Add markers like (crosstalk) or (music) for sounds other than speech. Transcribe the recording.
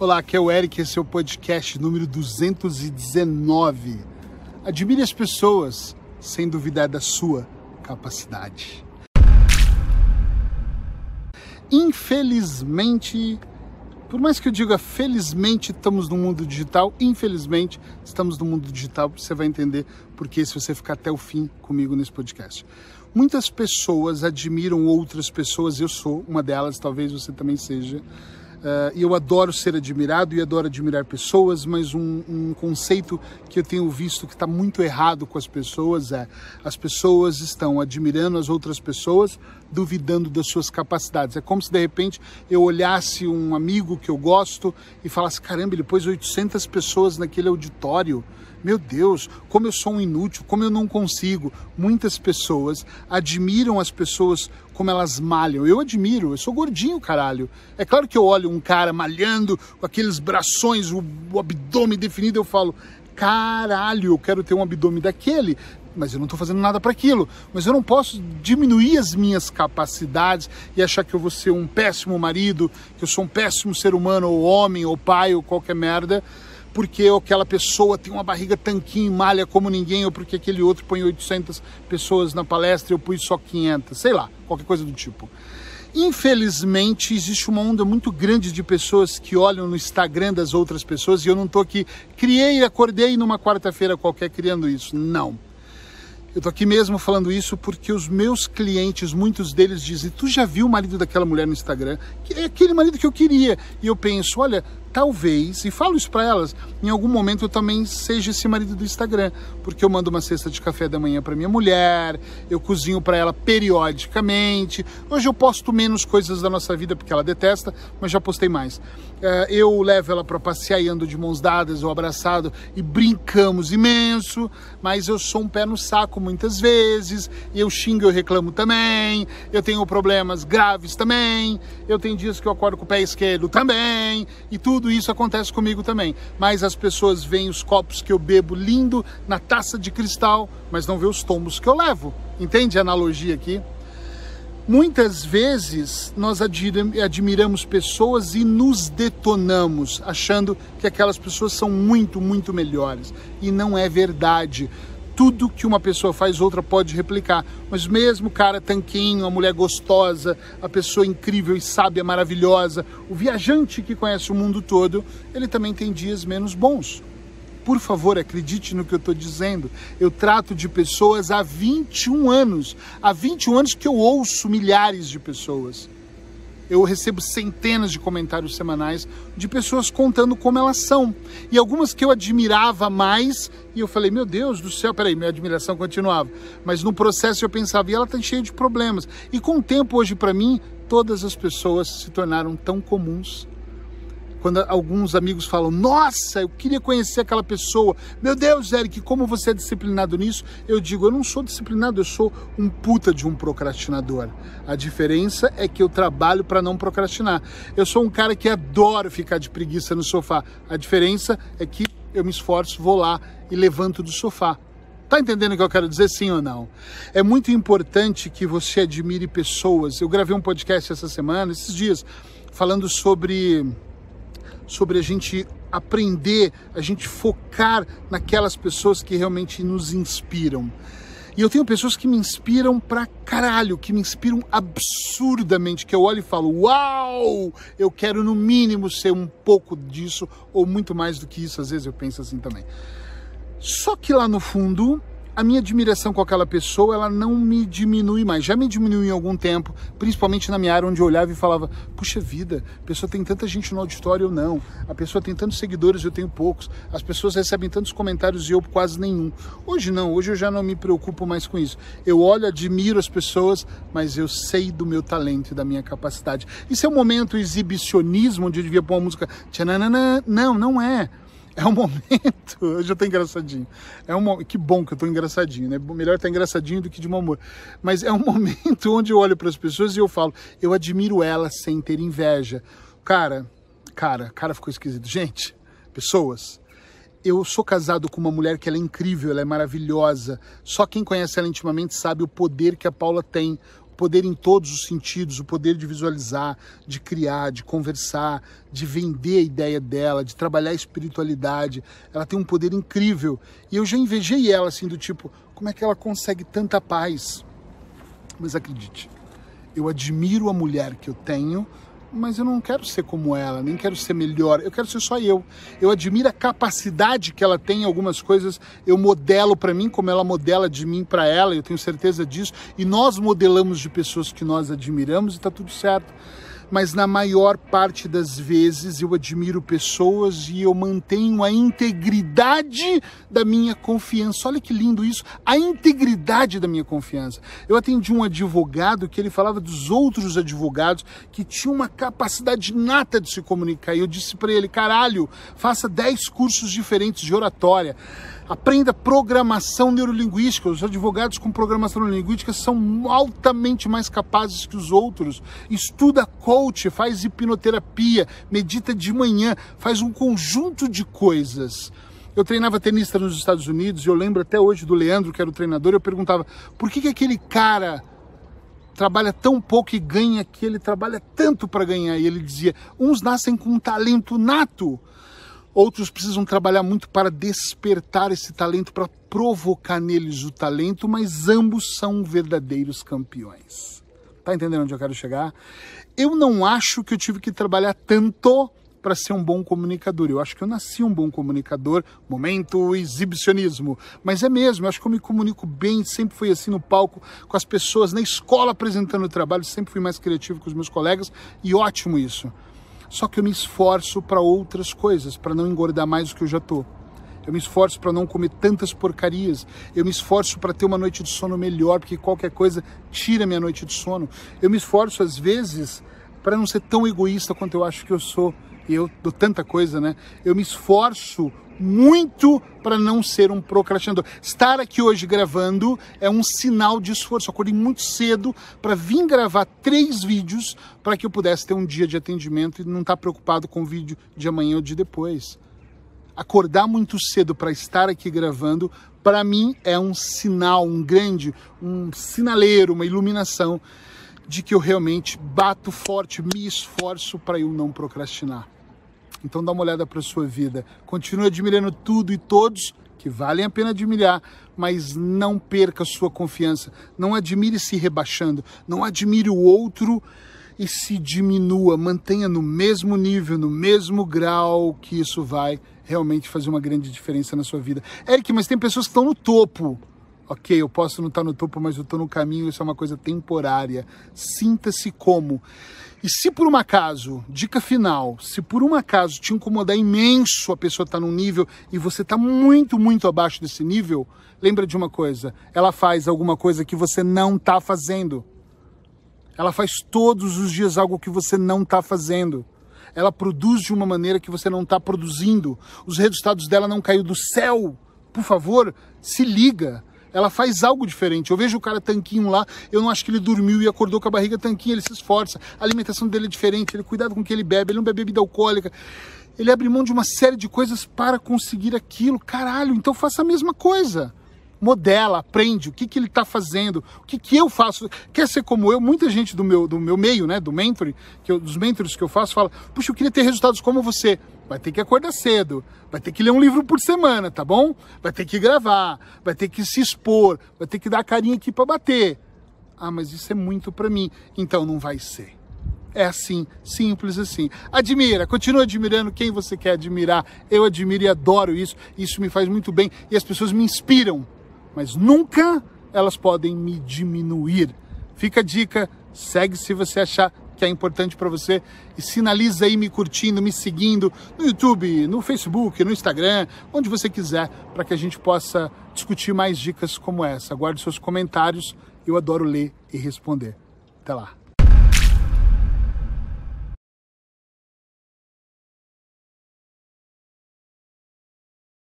Olá, aqui é o Eric, esse é o podcast número 219. Admire as pessoas sem duvidar da sua capacidade. Infelizmente, por mais que eu diga felizmente estamos no mundo digital, infelizmente estamos no mundo digital, você vai entender porque se você ficar até o fim comigo nesse podcast. Muitas pessoas admiram outras pessoas, eu sou uma delas, talvez você também seja Uh, eu adoro ser admirado e adoro admirar pessoas, mas um, um conceito que eu tenho visto que está muito errado com as pessoas é as pessoas estão admirando as outras pessoas, duvidando das suas capacidades. É como se de repente eu olhasse um amigo que eu gosto e falasse: caramba, ele pôs 800 pessoas naquele auditório. Meu Deus, como eu sou um inútil, como eu não consigo. Muitas pessoas admiram as pessoas como elas malham. Eu admiro, eu sou gordinho, caralho. É claro que eu olho um cara malhando com aqueles brações, o, o abdômen definido, eu falo, caralho, eu quero ter um abdômen daquele mas eu não estou fazendo nada para aquilo. Mas eu não posso diminuir as minhas capacidades e achar que eu vou ser um péssimo marido, que eu sou um péssimo ser humano, ou homem, ou pai, ou qualquer merda, porque aquela pessoa tem uma barriga tanquinho e malha como ninguém, ou porque aquele outro põe 800 pessoas na palestra e eu pus só 500, sei lá, qualquer coisa do tipo. Infelizmente, existe uma onda muito grande de pessoas que olham no Instagram das outras pessoas e eu não estou aqui, criei e acordei numa quarta-feira qualquer criando isso. Não. Eu tô aqui mesmo falando isso porque os meus clientes, muitos deles dizem: Tu já viu o marido daquela mulher no Instagram? Que é aquele marido que eu queria. E eu penso: Olha, talvez, e falo isso para elas, em algum momento eu também seja esse marido do Instagram, porque eu mando uma cesta de café da manhã para minha mulher, eu cozinho para ela periodicamente. Hoje eu posto menos coisas da nossa vida porque ela detesta, mas já postei mais. Eh, eu levo ela para passear e ando de mãos dadas ou abraçado e brincamos imenso, mas eu sou um pé no saco muitas vezes, eu xingo, eu reclamo também, eu tenho problemas graves também, eu tenho dias que eu acordo com o pé esquerdo também, e tudo tudo isso acontece comigo também. Mas as pessoas veem os copos que eu bebo lindo na taça de cristal, mas não vê os tombos que eu levo. Entende a analogia aqui? Muitas vezes nós admiramos pessoas e nos detonamos, achando que aquelas pessoas são muito, muito melhores. E não é verdade tudo que uma pessoa faz, outra pode replicar. Mas mesmo o cara tanquinho, a mulher gostosa, a pessoa incrível e sábia, maravilhosa, o viajante que conhece o mundo todo, ele também tem dias menos bons. Por favor, acredite no que eu estou dizendo. Eu trato de pessoas há 21 anos. Há 21 anos que eu ouço milhares de pessoas eu recebo centenas de comentários semanais de pessoas contando como elas são. E algumas que eu admirava mais, e eu falei, meu Deus do céu, peraí, minha admiração continuava. Mas no processo eu pensava, e ela está cheia de problemas. E com o tempo, hoje, para mim, todas as pessoas se tornaram tão comuns quando alguns amigos falam, nossa, eu queria conhecer aquela pessoa, meu Deus, Eric, como você é disciplinado nisso? Eu digo, eu não sou disciplinado, eu sou um puta de um procrastinador. A diferença é que eu trabalho para não procrastinar. Eu sou um cara que adoro ficar de preguiça no sofá. A diferença é que eu me esforço, vou lá e levanto do sofá. Tá entendendo o que eu quero dizer, sim ou não? É muito importante que você admire pessoas. Eu gravei um podcast essa semana, esses dias, falando sobre sobre a gente aprender, a gente focar naquelas pessoas que realmente nos inspiram. E eu tenho pessoas que me inspiram pra caralho, que me inspiram absurdamente, que eu olho e falo, uau, eu quero no mínimo ser um pouco disso, ou muito mais do que isso, às vezes eu penso assim também. Só que lá no fundo, a minha admiração com aquela pessoa, ela não me diminui mais. Já me diminuiu em algum tempo, principalmente na minha área onde eu olhava e falava: "Puxa vida, a pessoa tem tanta gente no auditório ou não. A pessoa tem tantos seguidores, eu tenho poucos. As pessoas recebem tantos comentários e eu quase nenhum". Hoje não, hoje eu já não me preocupo mais com isso. Eu olho, admiro as pessoas, mas eu sei do meu talento e da minha capacidade. Isso é um momento exibicionismo onde eu devia pôr uma música, tchananana. não, não é. É um (laughs) momento. Hoje eu tô engraçadinho. É um Que bom que eu tô engraçadinho, né? Melhor estar tá engraçadinho do que de mau humor. Mas é um (laughs) momento onde eu olho para as pessoas e eu falo, eu admiro elas sem ter inveja. Cara, cara, cara ficou esquisito. Gente, pessoas, eu sou casado com uma mulher que ela é incrível, ela é maravilhosa. Só quem conhece ela intimamente sabe o poder que a Paula tem, poder em todos os sentidos, o poder de visualizar, de criar, de conversar, de vender a ideia dela, de trabalhar a espiritualidade. Ela tem um poder incrível. E eu já invejei ela assim do tipo, como é que ela consegue tanta paz? Mas acredite, eu admiro a mulher que eu tenho, mas eu não quero ser como ela, nem quero ser melhor, eu quero ser só eu. Eu admiro a capacidade que ela tem em algumas coisas, eu modelo para mim como ela modela de mim para ela, eu tenho certeza disso, e nós modelamos de pessoas que nós admiramos e está tudo certo mas na maior parte das vezes eu admiro pessoas e eu mantenho a integridade da minha confiança. Olha que lindo isso, a integridade da minha confiança. Eu atendi um advogado que ele falava dos outros advogados que tinham uma capacidade nata de se comunicar. E eu disse para ele: caralho, faça 10 cursos diferentes de oratória Aprenda programação neurolinguística. Os advogados com programação neurolinguística são altamente mais capazes que os outros. Estuda coach, faz hipnoterapia, medita de manhã, faz um conjunto de coisas. Eu treinava tenista nos Estados Unidos e eu lembro até hoje do Leandro, que era o treinador, eu perguntava por que, que aquele cara trabalha tão pouco e ganha que ele trabalha tanto para ganhar. E ele dizia: uns nascem com um talento nato, Outros precisam trabalhar muito para despertar esse talento, para provocar neles o talento, mas ambos são verdadeiros campeões. Tá entendendo onde eu quero chegar? Eu não acho que eu tive que trabalhar tanto para ser um bom comunicador. Eu acho que eu nasci um bom comunicador, momento exibicionismo. Mas é mesmo, eu acho que eu me comunico bem, sempre fui assim no palco com as pessoas, na escola apresentando o trabalho, sempre fui mais criativo com os meus colegas e ótimo isso. Só que eu me esforço para outras coisas, para não engordar mais do que eu já tô. Eu me esforço para não comer tantas porcarias. Eu me esforço para ter uma noite de sono melhor, porque qualquer coisa tira minha noite de sono. Eu me esforço às vezes para não ser tão egoísta quanto eu acho que eu sou. E eu dou tanta coisa, né? Eu me esforço muito para não ser um procrastinador. Estar aqui hoje gravando é um sinal de esforço. Eu acordei muito cedo para vir gravar três vídeos para que eu pudesse ter um dia de atendimento e não estar tá preocupado com o vídeo de amanhã ou de depois. Acordar muito cedo para estar aqui gravando, para mim é um sinal, um grande, um sinaleiro, uma iluminação de que eu realmente bato forte, me esforço para eu não procrastinar. Então dá uma olhada para a sua vida. Continue admirando tudo e todos que valem a pena admirar, mas não perca sua confiança. Não admire se rebaixando, não admire o outro e se diminua, mantenha no mesmo nível, no mesmo grau, que isso vai realmente fazer uma grande diferença na sua vida. Eric, mas tem pessoas que estão no topo. Ok, eu posso não estar no topo, mas eu estou no caminho, isso é uma coisa temporária. Sinta-se como. E se por um acaso, dica final, se por um acaso te incomodar imenso a pessoa estar tá num nível e você está muito, muito abaixo desse nível, lembra de uma coisa: ela faz alguma coisa que você não está fazendo. Ela faz todos os dias algo que você não está fazendo. Ela produz de uma maneira que você não está produzindo. Os resultados dela não caiu do céu. Por favor, se liga ela faz algo diferente. Eu vejo o cara tanquinho lá, eu não acho que ele dormiu e acordou com a barriga tanquinho, ele se esforça. A alimentação dele é diferente, ele cuidado com o que ele bebe, ele não bebe bebida alcoólica. Ele abre mão de uma série de coisas para conseguir aquilo. Caralho, então faça a mesma coisa modela, aprende o que, que ele está fazendo, o que, que eu faço. Quer ser como eu? Muita gente do meu, do meu meio, né, do mentoring, que eu, dos mentors que eu faço, fala: Puxa, eu queria ter resultados como você. Vai ter que acordar cedo, vai ter que ler um livro por semana, tá bom? Vai ter que gravar, vai ter que se expor, vai ter que dar a carinha aqui para bater. Ah, mas isso é muito para mim. Então não vai ser. É assim, simples assim. Admira, continua admirando quem você quer admirar. Eu admiro e adoro isso. Isso me faz muito bem e as pessoas me inspiram mas nunca elas podem me diminuir. Fica a dica, segue se você achar que é importante para você e sinaliza aí me curtindo, me seguindo no YouTube, no Facebook, no Instagram, onde você quiser, para que a gente possa discutir mais dicas como essa. Aguarde seus comentários, eu adoro ler e responder. Até lá.